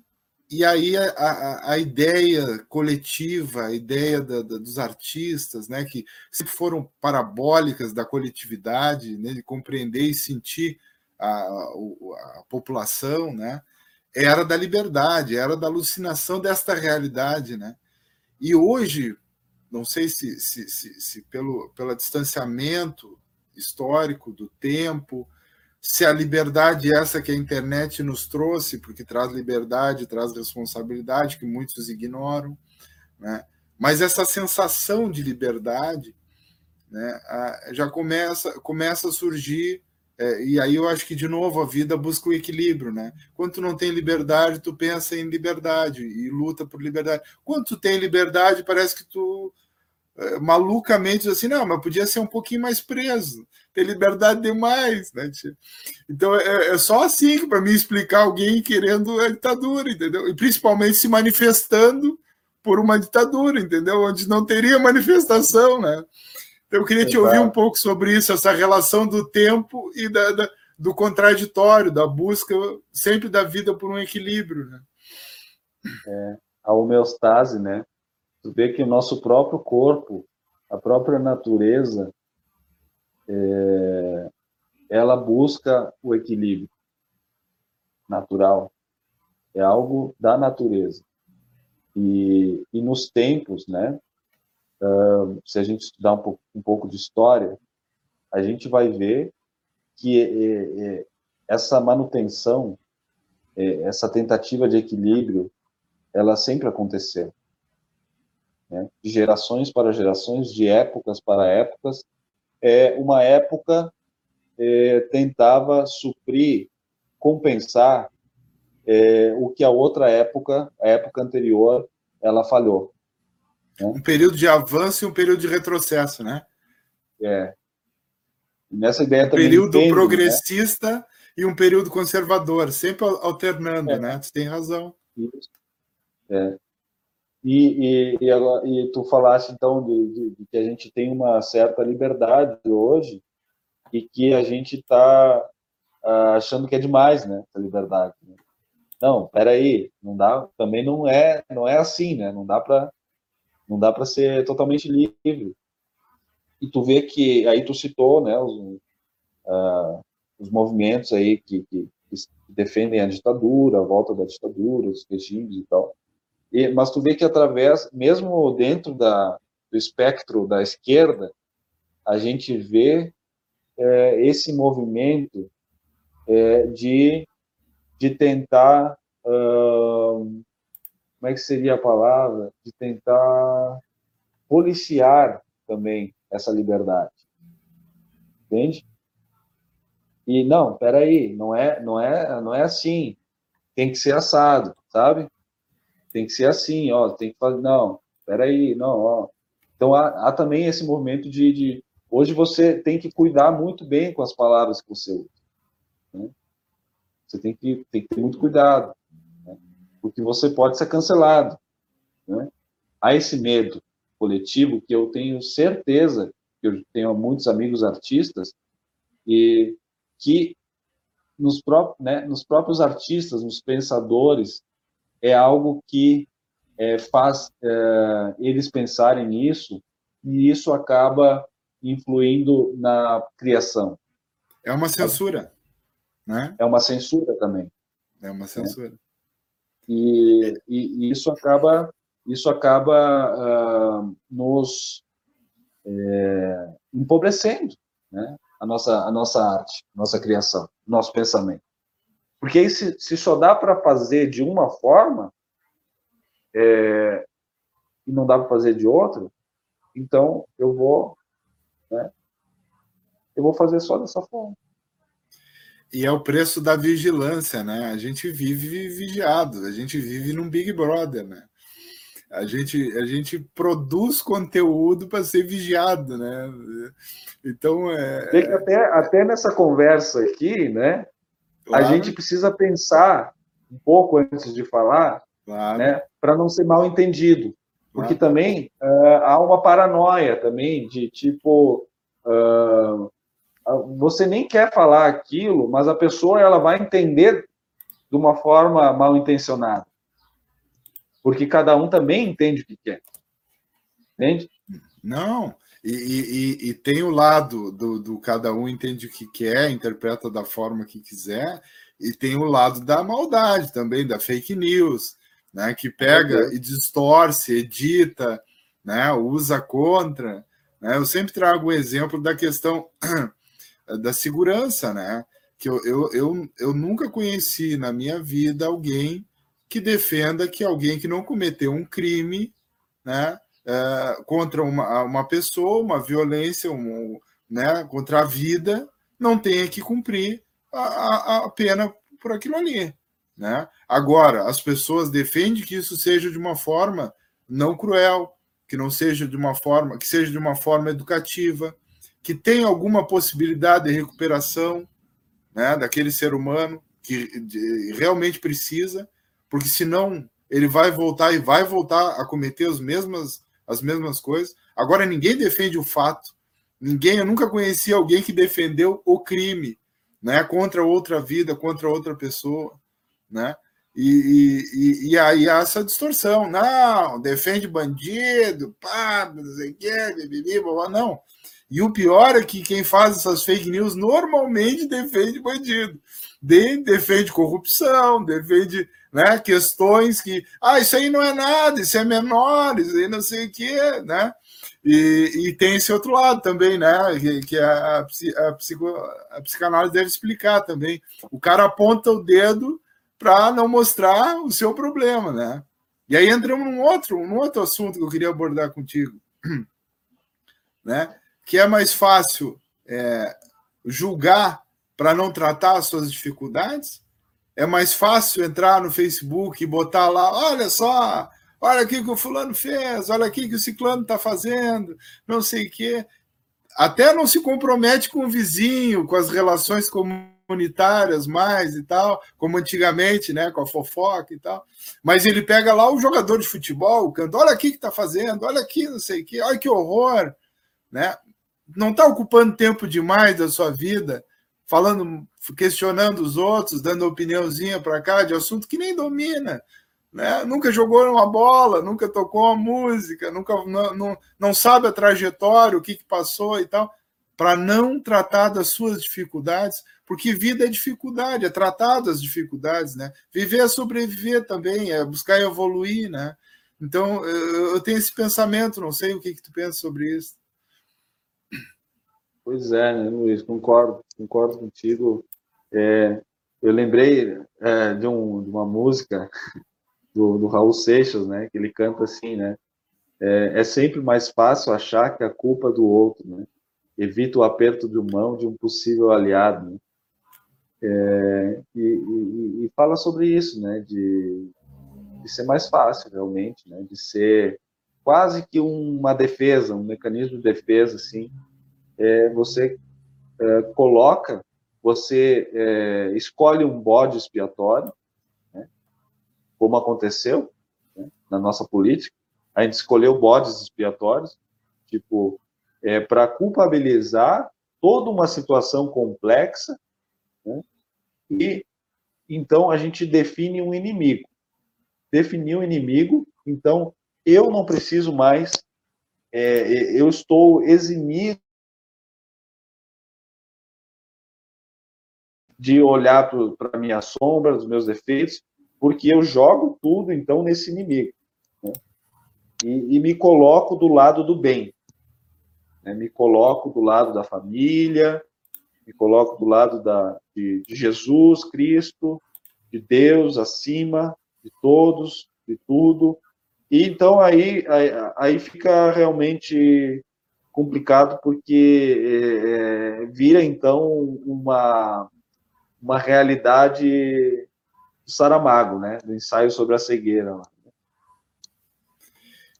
S1: e aí a, a, ideia coletiva, a ideia da, da, dos artistas, né, que sempre foram parabólicas da coletividade, né, de compreender e sentir a, a, população, né, era da liberdade, era da alucinação desta realidade. Né? E hoje, não sei se, se, se, se pelo, pelo distanciamento histórico do tempo, se a liberdade essa que a internet nos trouxe, porque traz liberdade, traz responsabilidade, que muitos ignoram, né? mas essa sensação de liberdade né, já começa, começa a surgir, é, e aí eu acho que, de novo, a vida busca o equilíbrio. Né? Quando tu não tem liberdade, tu pensa em liberdade e luta por liberdade. Quando tu tem liberdade, parece que tu é, malucamente diz assim, não, mas podia ser um pouquinho mais preso ter liberdade demais, né? Então é, é só assim para me explicar alguém querendo a ditadura, entendeu? E principalmente se manifestando por uma ditadura, entendeu? Onde não teria manifestação, né? Então eu queria te ouvir um pouco sobre isso, essa relação do tempo e da, da, do contraditório, da busca sempre da vida por um equilíbrio, né?
S2: É, a homeostase, né? Tu vê que o nosso próprio corpo, a própria natureza, é, ela busca o equilíbrio natural. É algo da natureza. E, e nos tempos, né, uh, se a gente estudar um pouco, pouco, de história, a gente vai ver que é, é, essa manutenção, é, essa tentativa de equilíbrio, ela sempre aconteceu. Né? De gerações para gerações, de épocas para épocas, é, uma época é, tentava suprir, compensar é, o que a outra época, a época anterior, ela falhou.
S1: Né? Um período de avanço e um período de retrocesso, né?
S2: É. nessa ideia
S1: um também. período entende, né? progressista né? e um período conservador, sempre alternando, é. né? Tu tem razão.
S2: Isso. É. E, e, e, agora, e tu falaste, então, de, de, de, que a gente tem uma certa liberdade hoje e que a gente está ah, achando que é demais, né, essa liberdade. Né? Não, peraí, não dá, também não é, não é assim, né, não dá para não dá para ser totalmente livre. E tu vê que, aí tu citou, né, os, uh, os movimentos aí que, que, que defendem a ditadura, a volta da ditadura, os regimes e tal. E, mas tu vê que através, mesmo dentro da, do espectro da esquerda, a gente vê é, esse movimento é, de, de tentar, uh, como é que seria a palavra? De tentar policiar também essa liberdade. Entende? E não, peraí, não é, não é, não é assim. Tem que ser assado, sabe? Tem que ser assim, ó. Tem que fazer, não, peraí, não, ó. Então há, há também esse movimento de, de, hoje você tem que cuidar muito bem com as palavras que você usa. Né? Você tem que, tem que ter muito cuidado, né? porque você pode ser cancelado. Né? Há esse medo coletivo que eu tenho certeza que eu tenho muitos amigos artistas e que nos, pró né, nos próprios artistas, nos pensadores, é algo que é, faz é, eles pensarem nisso e isso acaba influindo na criação.
S1: É uma censura, né?
S2: É uma censura também.
S1: É uma censura.
S2: E, e, e, isso acaba isso acaba uh, nos é, empobrecendo, né? A nossa a nossa arte, nossa criação, nosso pensamento. Porque aí, se, se só dá para fazer de uma forma, é, e não dá para fazer de outra, então eu vou, né, eu vou fazer só dessa forma.
S1: E é o preço da vigilância, né? A gente vive vigiado, a gente vive num Big Brother, né? A gente, a gente produz conteúdo para ser vigiado, né? Então é.
S2: Até, até nessa conversa aqui, né? Claro. A gente precisa pensar um pouco antes de falar claro. né, para não ser mal entendido. Porque claro. também uh, há uma paranoia também de tipo. Uh, você nem quer falar aquilo, mas a pessoa ela vai entender de uma forma mal intencionada. Porque cada um também entende o que quer. Entende?
S1: Não, e, e, e, tem o lado do, do, cada um entende o que quer, interpreta da forma que quiser, e tem o lado da maldade também, da fake news, né, que pega uhum. e distorce, edita, né, usa contra. Né? Eu sempre trago o um exemplo da questão da segurança, né? Que eu, eu, eu, eu nunca conheci na minha vida alguém que defenda que alguém que não cometeu um crime, né, é, contra uma, uma pessoa, uma violência, um, né, contra a vida, não tenha que cumprir a, a, a pena por aquilo ali. Né? Agora, as pessoas defendem que isso seja de uma forma não cruel, que não seja de uma forma, que seja de uma forma educativa, que tenha alguma possibilidade de recuperação né, daquele ser humano que de, realmente precisa, porque senão ele vai voltar e vai voltar a cometer as mesmas, as mesmas coisas. Agora, ninguém defende o fato, ninguém, eu nunca conheci alguém que defendeu o crime né, contra outra vida, contra outra pessoa né? E, e, e, aí há essa distorção. Não, defende bandido, pá, não sei o quê, bibibi, não. E o pior é que quem faz essas fake news normalmente defende bandido. De, defende corrupção, defende né, questões que. Ah, isso aí não é nada, isso é menor, isso aí não sei o quê, né? E, e tem esse outro lado também, né? Que, que a, a, psico, a psicanálise deve explicar também. O cara aponta o dedo para não mostrar o seu problema, né? E aí entramos num outro, num outro assunto que eu queria abordar contigo, né? Que é mais fácil é, julgar para não tratar as suas dificuldades? É mais fácil entrar no Facebook e botar lá, olha só, olha aqui que o fulano fez, olha aqui que o ciclano está fazendo, não sei o quê. Até não se compromete com o vizinho, com as relações comunitárias mais e tal, como antigamente, né, com a fofoca e tal. Mas ele pega lá o jogador de futebol, canta, olha aqui que está fazendo, olha aqui, não sei o que, olha que horror, né? Não está ocupando tempo demais da sua vida, falando, questionando os outros, dando opiniãozinha para cá de assunto que nem domina, né? Nunca jogou uma bola, nunca tocou uma música, nunca não, não, não sabe a trajetória, o que, que passou e tal para não tratar das suas dificuldades, porque vida é dificuldade, é tratar das dificuldades, né? Viver é sobreviver também, é buscar evoluir, né? Então, eu tenho esse pensamento, não sei o que, que tu pensa sobre isso.
S2: Pois é, né, Luiz, concordo, concordo contigo. É, eu lembrei é, de, um, de, uma música do, do, Raul Seixas, né, que ele canta assim, né, é, é, sempre mais fácil achar que a culpa é do outro, né, evita o aperto de mão de um possível aliado, né, é, e, e, e, fala sobre isso, né, de, de ser mais fácil realmente, né, de ser quase que uma defesa, um mecanismo de defesa, assim, é, você é, coloca você é, escolhe um bode expiatório, né, como aconteceu né, na nossa política, a gente escolheu bodes expiatórios, tipo, é, para culpabilizar toda uma situação complexa, né, e então a gente define um inimigo. Definir um inimigo, então eu não preciso mais, é, eu estou eximido de olhar para minha sombra, os meus defeitos, porque eu jogo tudo, então, nesse inimigo. Né? E, e, me coloco do lado do bem. Né? Me coloco do lado da família, me coloco do lado da, de, de Jesus Cristo, de Deus acima de todos, de tudo. E então aí, aí, aí fica realmente complicado porque é, vira então uma uma realidade do Saramago, né? Do ensaio sobre a cegueira.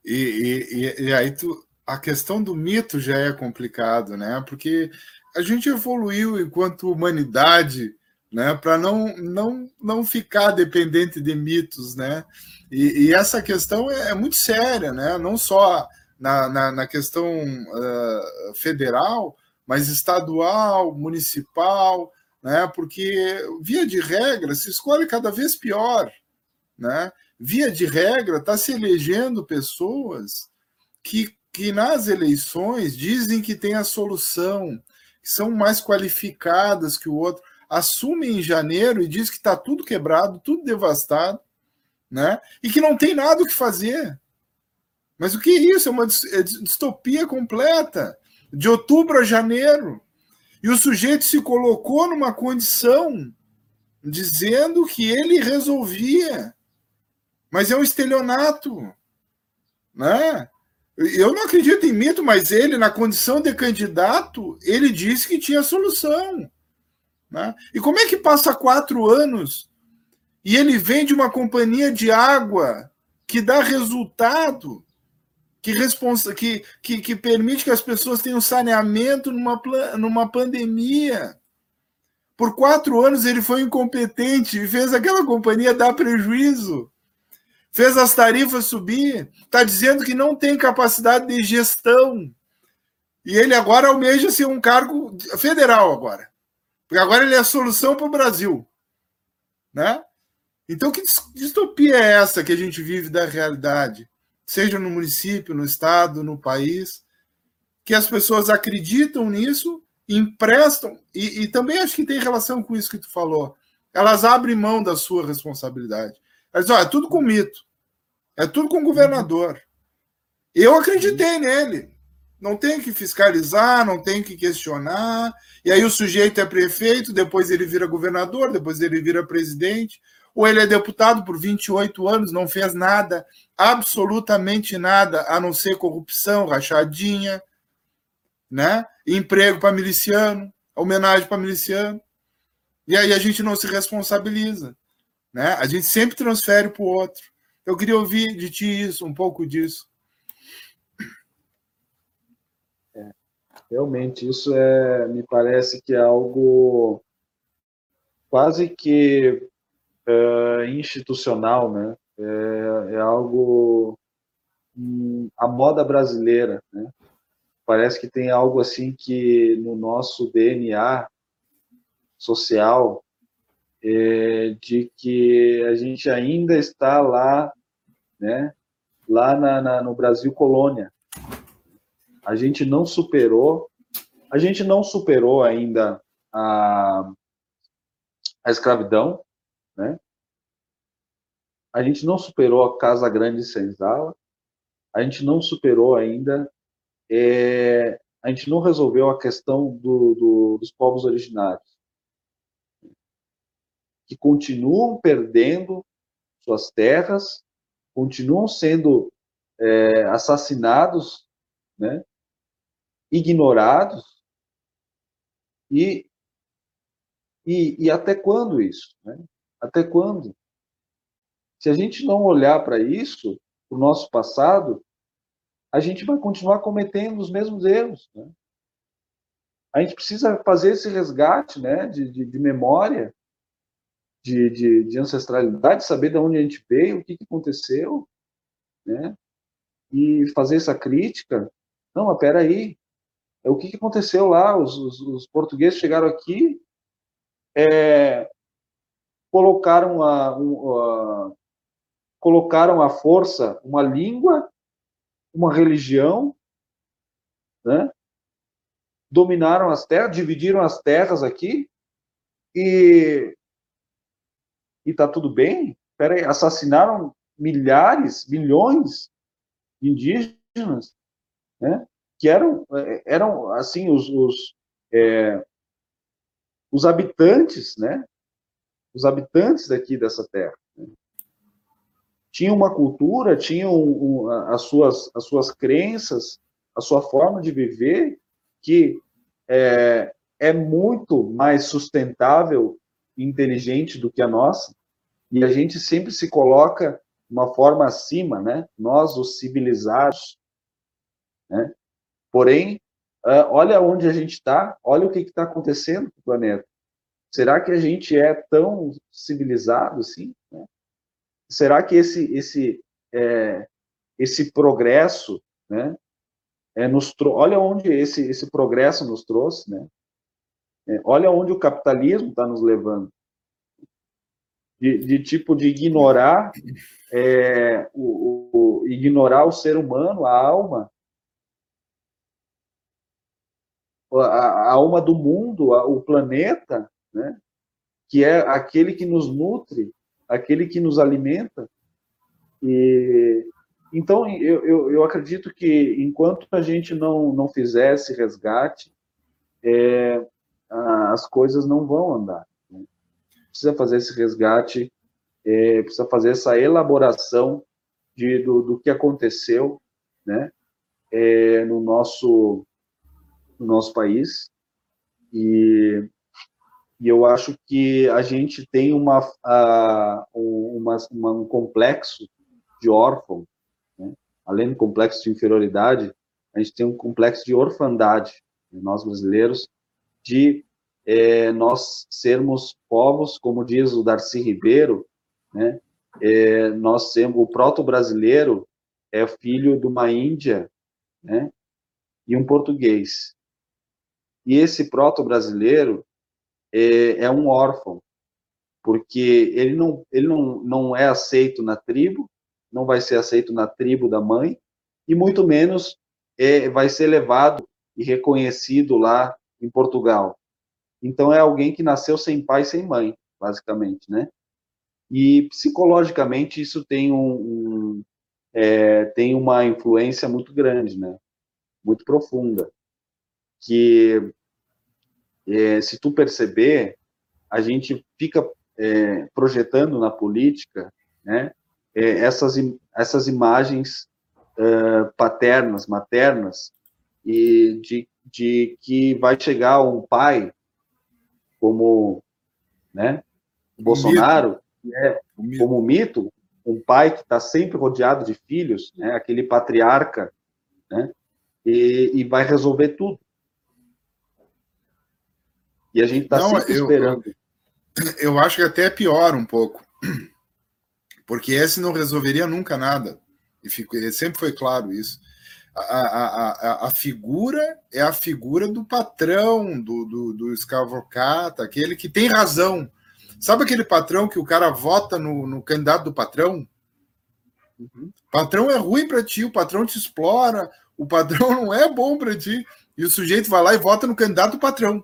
S1: E, e, e, aí tu, a questão do mito já é complicado, né? Porque a gente evoluiu enquanto humanidade, né? Para não, não, não ficar dependente de mitos, né? E, e essa questão é, é, muito séria, né? Não só na, na, na questão uh, federal, mas estadual, municipal, né? porque, via de regra, se escolhe cada vez pior. Né? Via de regra, está se elegendo pessoas que, que nas eleições dizem que tem a solução, que são mais qualificadas que o outro, assumem em janeiro e diz que está tudo quebrado, tudo devastado, né? e que não tem nada o que fazer. Mas o que é isso? É uma é distopia completa. De outubro a janeiro. E o sujeito se colocou numa condição dizendo que ele resolvia. Mas é um estelionato. Né? Eu não acredito em mito, mas ele, na condição de candidato, ele disse que tinha solução. Né? E como é que passa quatro anos e ele vende uma companhia de água que dá resultado que, responsa, que, que, que permite que as pessoas tenham saneamento numa, numa pandemia. Por quatro anos ele foi incompetente e fez aquela companhia dar prejuízo, fez as tarifas subir, está dizendo que não tem capacidade de gestão. E ele agora almeja ser um cargo federal agora. Porque agora ele é a solução para o Brasil. Né? Então, que distopia é essa que a gente vive da realidade? Seja no município, no estado, no país, que as pessoas acreditam nisso, emprestam, e, e também acho que tem relação com isso que tu falou. Elas abrem mão da sua responsabilidade. Elas dizem, oh, é tudo com mito, é tudo com o governador. Eu acreditei nele. Não tem que fiscalizar, não tem que questionar. E aí o sujeito é prefeito, depois ele vira governador, depois ele vira presidente ou ele é deputado por 28 anos, não fez nada, absolutamente nada, a não ser corrupção, rachadinha, né? emprego para miliciano, homenagem para miliciano. E aí a gente não se responsabiliza. Né? A gente sempre transfere para o outro. Eu queria ouvir de ti isso, um pouco disso.
S2: É, realmente, isso é, me parece que é algo quase que é, institucional, né? É, é algo hum, a moda brasileira, né? Parece que tem algo assim que no nosso DNA social é, de que a gente ainda está lá, né? Lá na, na, no Brasil colônia. A gente não superou A gente não superou ainda a, a escravidão, né? A gente não superou a Casa Grande Senzala, a gente não superou ainda, é, a gente não resolveu a questão do, do, dos povos originários, que continuam perdendo suas terras, continuam sendo é, assassinados, né, ignorados, e, e, e até quando isso? Né? Até quando? Se a gente não olhar para isso, o nosso passado, a gente vai continuar cometendo os mesmos erros. Né? A gente precisa fazer esse resgate né, de, de, de memória, de, de, de, ancestralidade, saber de onde a gente veio, o que, que aconteceu, né? e fazer essa crítica. Não, mas peraí, é o que, que aconteceu lá? Os, os, os, portugueses chegaram aqui, é, colocaram a, um, a, colocaram força uma língua, uma religião, né? dominaram as terras, dividiram as terras aqui e e tá tudo bem? Peraí, assassinaram milhares, milhões de indígenas, né? Que eram, eram assim, os, os, é, os habitantes, né? Os habitantes daqui dessa terra. Né? Tinham uma cultura, tinham um, as, suas, as suas crenças, a sua forma de viver, que é, é muito mais sustentável e inteligente do que a nossa, e a gente sempre se coloca uma forma acima, né? Nós, os civilizados, né? Porém, uh, olha onde a gente está, olha o que está acontecendo no planeta. Será que a gente é tão civilizado assim? Né? Será que esse esse é, esse progresso, né? É, nos olha onde esse esse progresso nos trouxe, né? É, olha onde o capitalismo está nos levando de, de tipo de ignorar é, o, o, ignorar o ser humano, a alma, a, a alma do mundo, a, o planeta, né? que é aquele que nos nutre, aquele que nos alimenta. E então eu, eu, eu acredito que enquanto a gente não não fizesse resgate, é, as coisas não vão andar precisa fazer esse resgate, é, precisa fazer essa elaboração de, do, do que aconteceu né, é, no, nosso, no nosso país. E, e eu acho que a gente tem uma, uma, uma um complexo de órfão, né? além do complexo de inferioridade, a gente tem um complexo de orfandade, nós brasileiros, de é, nós sermos povos, como diz o Darcy Ribeiro, né? É, nós temos o proto-brasileiro é filho de uma Índia, né? E um português. E esse proto-brasileiro é, é um órfão, porque ele não ele não, não é aceito na tribo, não vai ser aceito na tribo da mãe e muito menos é, vai ser levado e reconhecido lá em Portugal. Então é alguém que nasceu sem pai, sem mãe, basicamente, né? E psicologicamente isso tem um, um é, tem uma influência muito grande, né? Muito profunda, que é, se tu perceber, a gente fica é, projetando na política, né? É, essas essas imagens paternas, maternas e de, de que vai chegar um pai como né, o Bolsonaro, mito. É, como mito, um pai que está sempre rodeado de filhos, né, aquele patriarca, né, e, e vai resolver tudo. E a gente está sempre eu, esperando.
S1: Eu, eu acho que até é pior um pouco, porque esse não resolveria nunca nada. E fico, sempre foi claro isso a, a, a, figura é a figura do patrão, do, do, do escravocrata, aquele que tem razão. Sabe aquele patrão que o cara vota no, no candidato do patrão? Uhum. Patrão é ruim para ti, o patrão te explora, o patrão não é bom para ti. e o sujeito vai lá e vota no candidato do patrão.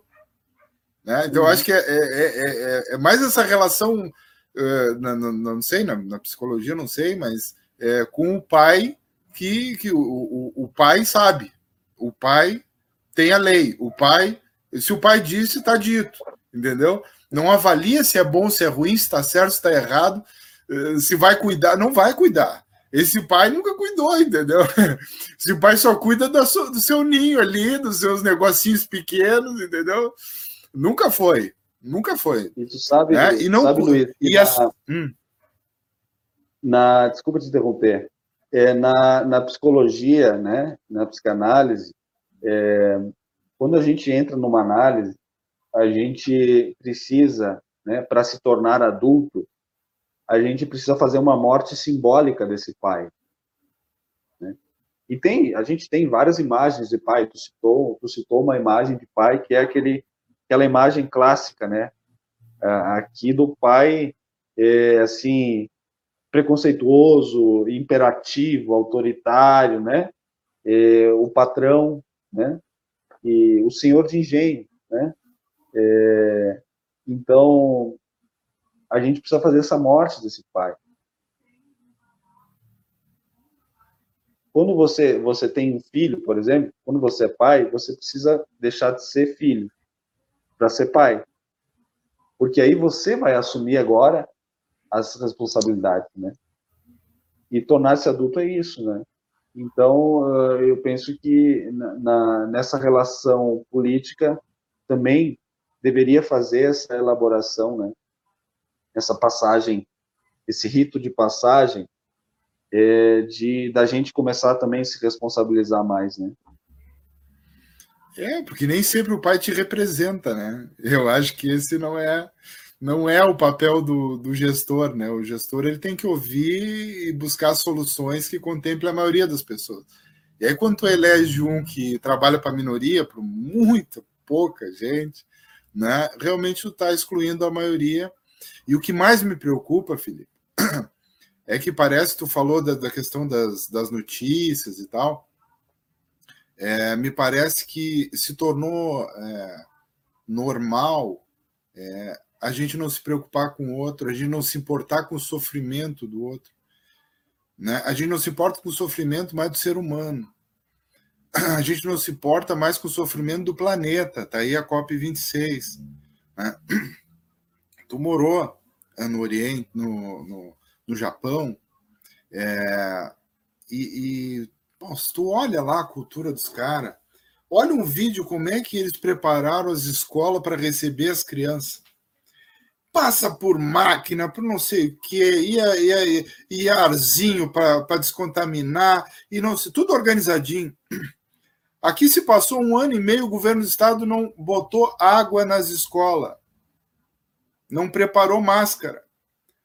S1: Né? Então, uhum. eu acho que é, é, é, é, mais essa relação, uh, na, na, não sei, na, na, psicologia, não sei, mas com o pai que, que o, o, o, pai sabe. O pai tem a lei. O pai, se o pai disse, está dito. Entendeu? Não avalia se é bom, se é ruim, se está certo, se está errado, se vai cuidar, não vai cuidar. Esse pai nunca cuidou, entendeu? Esse pai só cuida do seu, do seu ninho ali, dos seus negocinhos pequenos, entendeu? Nunca foi. Nunca foi.
S2: E tu sabe, né? e não sabe, Luiz, e na, essa... hum. na, desculpa te interromper, é, na, na psicologia, né, na psicanálise, é, quando a gente entra numa análise, a gente precisa, né, para se tornar adulto, a gente precisa fazer uma morte simbólica desse pai. Né? E tem, a gente tem várias imagens de pai. Tu citou, tu citou uma imagem de pai que é aquele, aquela imagem clássica, né? Aqui do pai, é, assim, preconceituoso, imperativo, autoritário, né? É, o patrão, né? E o senhor de engenho, né? É, então, a gente precisa fazer essa morte desse pai. Quando você, você tem um filho, por exemplo, quando você é pai, você precisa deixar de ser filho para ser pai. Porque aí você vai assumir agora as responsabilidades, né? E tornar-se adulto é isso, né? Então, eu penso que na, nessa relação política também deveria fazer essa elaboração, né? essa passagem, esse rito de passagem, é, de da gente começar também a se responsabilizar mais, né?
S1: É, porque nem sempre o pai te representa, né? Eu acho que esse não é não é o papel do, do gestor, né? O gestor ele tem que ouvir e buscar soluções que contemplem a maioria das pessoas. E aí, quando tu elege um que trabalha para a minoria, para muita, pouca gente, né? Realmente tu está excluindo a maioria e o que mais me preocupa, Felipe, é que parece, tu falou da, da questão das, das notícias e tal, é, me parece que se tornou é, normal é, a gente não se preocupar com o outro, a gente não se importar com o sofrimento do outro. Né? A gente não se importa com o sofrimento mais do ser humano. A gente não se importa mais com o sofrimento do planeta. Está aí a COP26. Né? Tu morou é, no Oriente, no, no, no Japão, é, e, e se tu olha lá a cultura dos caras, olha um vídeo como é que eles prepararam as escolas para receber as crianças. Passa por máquina, por não sei o que, e, e, e arzinho para descontaminar, e não sei, tudo organizadinho. Aqui se passou um ano e meio, o governo do estado não botou água nas escolas não preparou máscara,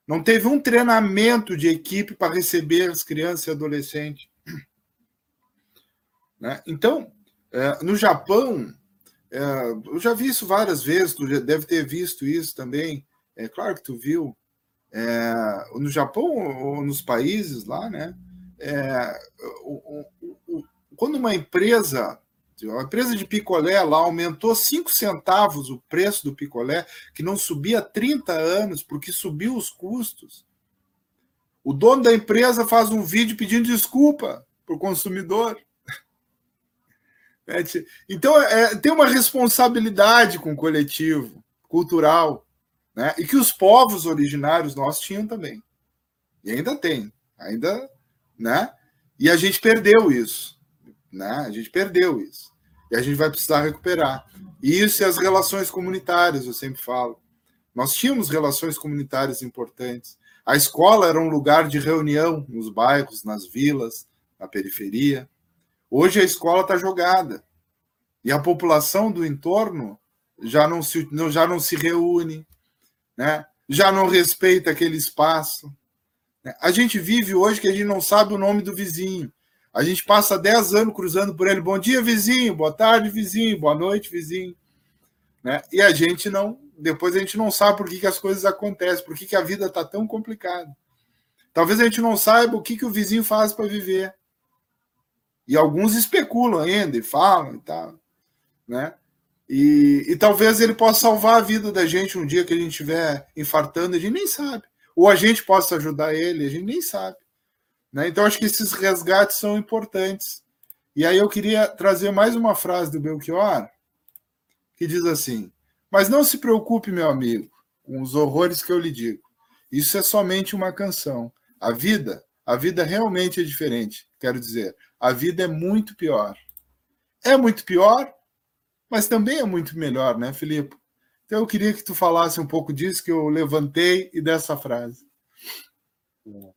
S1: não teve um treinamento de equipe para receber as crianças e adolescentes. Né? Então, é, no Japão, é, eu já vi isso várias vezes, tu deve ter visto isso também. É claro que tu viu. É, no Japão ou nos países lá, né? É, o, o, o, quando uma empresa a empresa de picolé lá aumentou 5 centavos o preço do picolé, que não subia há 30 anos, porque subiu os custos. O dono da empresa faz um vídeo pedindo desculpa para o consumidor. É, então, é, tem uma responsabilidade com o coletivo, cultural, né? e que os povos originários nós tinham também. E ainda tem, ainda, né? E a gente perdeu isso, né? A gente perdeu isso. E a gente vai precisar recuperar. Isso e as relações comunitárias, eu sempre falo. Nós tínhamos relações comunitárias importantes. A escola era um lugar de reunião nos bairros, nas vilas, na periferia. Hoje a escola está jogada. E a população do entorno já não se, já não se reúne, né? já não respeita aquele espaço. A gente vive hoje que a gente não sabe o nome do vizinho. A gente passa 10 anos cruzando por ele. Bom dia, vizinho. Boa tarde, vizinho. Boa noite, vizinho. Né? E a gente não. Depois a gente não sabe por que, que as coisas acontecem, por que, que a vida está tão complicada. Talvez a gente não saiba o que, que o vizinho faz para viver. E alguns especulam ainda e falam e tal. né? E, e, talvez ele possa salvar a vida da gente um dia que a gente estiver infartando, a gente nem sabe. Ou a gente possa ajudar ele, a gente nem sabe. Né? Então, acho que esses resgates são importantes. E aí eu queria trazer mais uma frase do Belchior, que diz assim: Mas não se preocupe, meu amigo, com os horrores que eu lhe digo. Isso é somente uma canção. A vida, a vida realmente é diferente. Quero dizer, a vida é muito pior. É muito pior, mas também é muito melhor, né, Filipe? Então eu queria que tu falasse um pouco disso que eu levantei e dessa frase.
S2: É.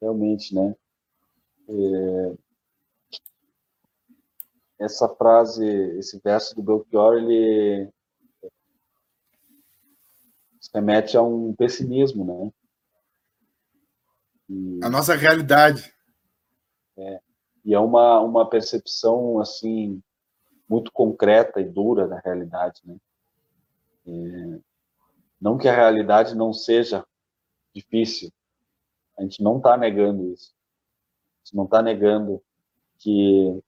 S2: Realmente, né? É... Essa frase, esse verso do Belchior, ele remete a um pessimismo, né?
S1: E... A nossa realidade.
S2: É. E é uma, uma percepção, assim, muito concreta e dura da realidade, né? É, não que a realidade não seja difícil, a gente não está negando isso. A gente não está negando que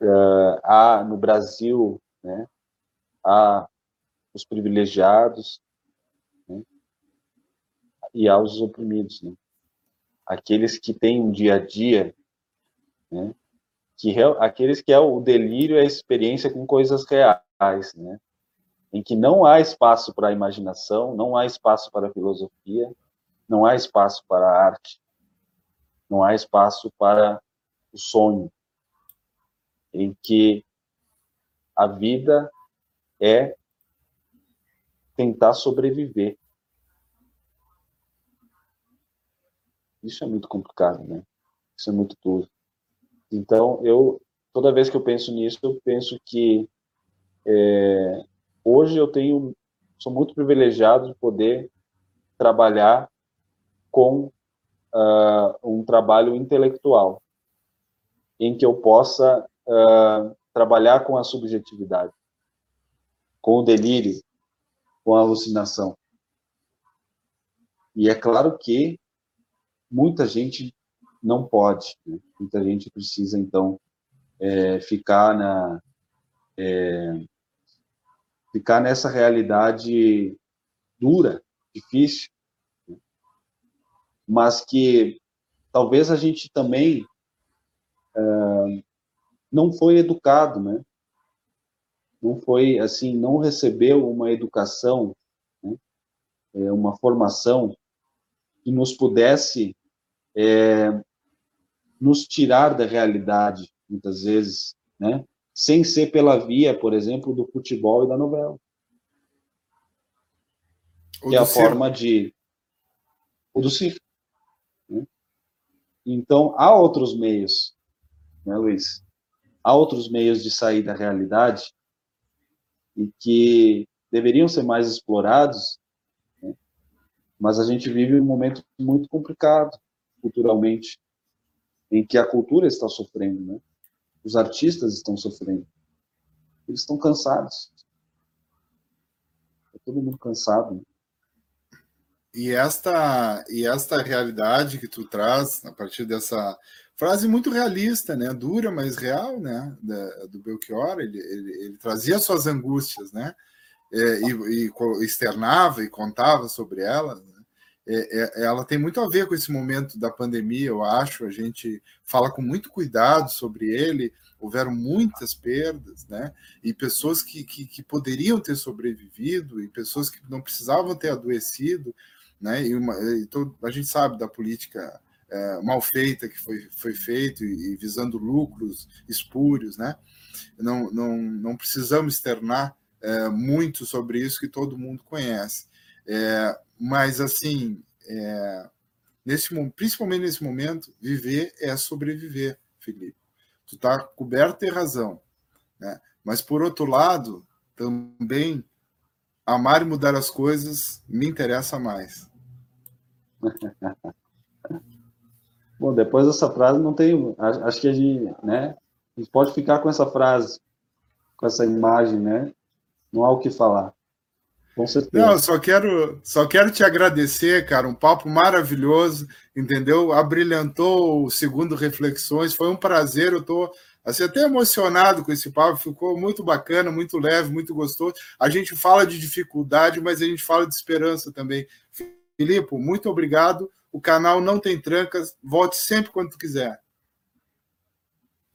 S2: uh, há no Brasil, né, há os privilegiados né, e há os oprimidos, né? Aqueles que têm um dia a dia, né, que aqueles que é o delírio e a experiência com coisas reais, né? Em que não há espaço para a imaginação, não há espaço para a filosofia, não há espaço para a arte, não há espaço para o sonho, em que a vida é tentar sobreviver. Isso é muito complicado, né? Isso é muito duro. Então, eu toda vez que eu penso nisso, eu penso que é, hoje eu tenho sou muito privilegiado de poder trabalhar com uh, um trabalho intelectual, em que eu possa uh, trabalhar com a subjetividade, com o delírio, com a alucinação. E é claro que muita gente não pode. Né? Muita gente precisa, então, é, ficar na é, ficar nessa realidade dura, difícil, né? mas que talvez a gente também é, não foi educado, né? Não foi assim, não recebeu uma educação, né? É, uma formação que nos pudesse é, nos tirar da realidade, muitas vezes, né? sem ser pela via, por exemplo, do futebol e da novela. que é a circo. forma de. O do circo. Né? Então, há outros meios, né, Luiz? Há outros meios de sair da realidade e que deveriam ser mais explorados, né? mas a gente vive um momento muito complicado culturalmente em que a cultura está sofrendo, né? Os artistas estão sofrendo. Eles estão cansados. Está todo mundo cansado.
S1: E esta e esta realidade que tu traz a partir dessa frase muito realista, né? Dura, mas real, né? Da, do Belchior, ele, ele, ele, trazia suas angústias, né? É, e, e, externava e contava sobre elas. Né? É, é, ela tem muito a ver com esse momento da pandemia, eu acho. A gente fala com muito cuidado sobre ele. Houveram muitas perdas, né? E pessoas que, que, que poderiam ter sobrevivido, e pessoas que não precisavam ter adoecido, né? E, uma, e todo, a gente sabe da política é, mal feita que foi, foi feito e, e, visando lucros espúrios, né? Não, não, não precisamos externar é, muito sobre isso que todo mundo conhece. É, mas, assim, é, nesse, principalmente nesse momento, viver é sobreviver, Felipe. Tu está coberto de razão. Né? Mas, por outro lado, também amar e mudar as coisas me interessa mais.
S2: Bom, depois dessa frase não tem. Acho que a gente, né? A gente pode ficar com essa frase, com essa imagem, né? Não há o que falar. Com certeza.
S1: Não, só quero, só quero te agradecer, cara. Um papo maravilhoso, entendeu? Abrilhantou o segundo Reflexões. Foi um prazer. Eu estou assim, até emocionado com esse papo, ficou muito bacana, muito leve, muito gostoso. A gente fala de dificuldade, mas a gente fala de esperança também. Filipe, muito obrigado. O canal não tem trancas, volte sempre quando tu quiser.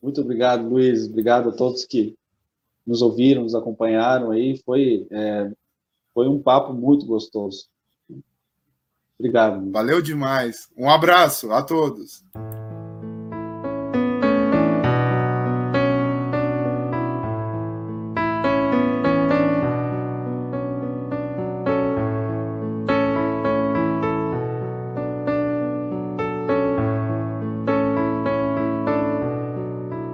S2: Muito obrigado, Luiz. Obrigado a todos que nos ouviram, nos acompanharam aí. Foi, é, foi um papo muito gostoso. Obrigado.
S1: Valeu demais. Um abraço a todos.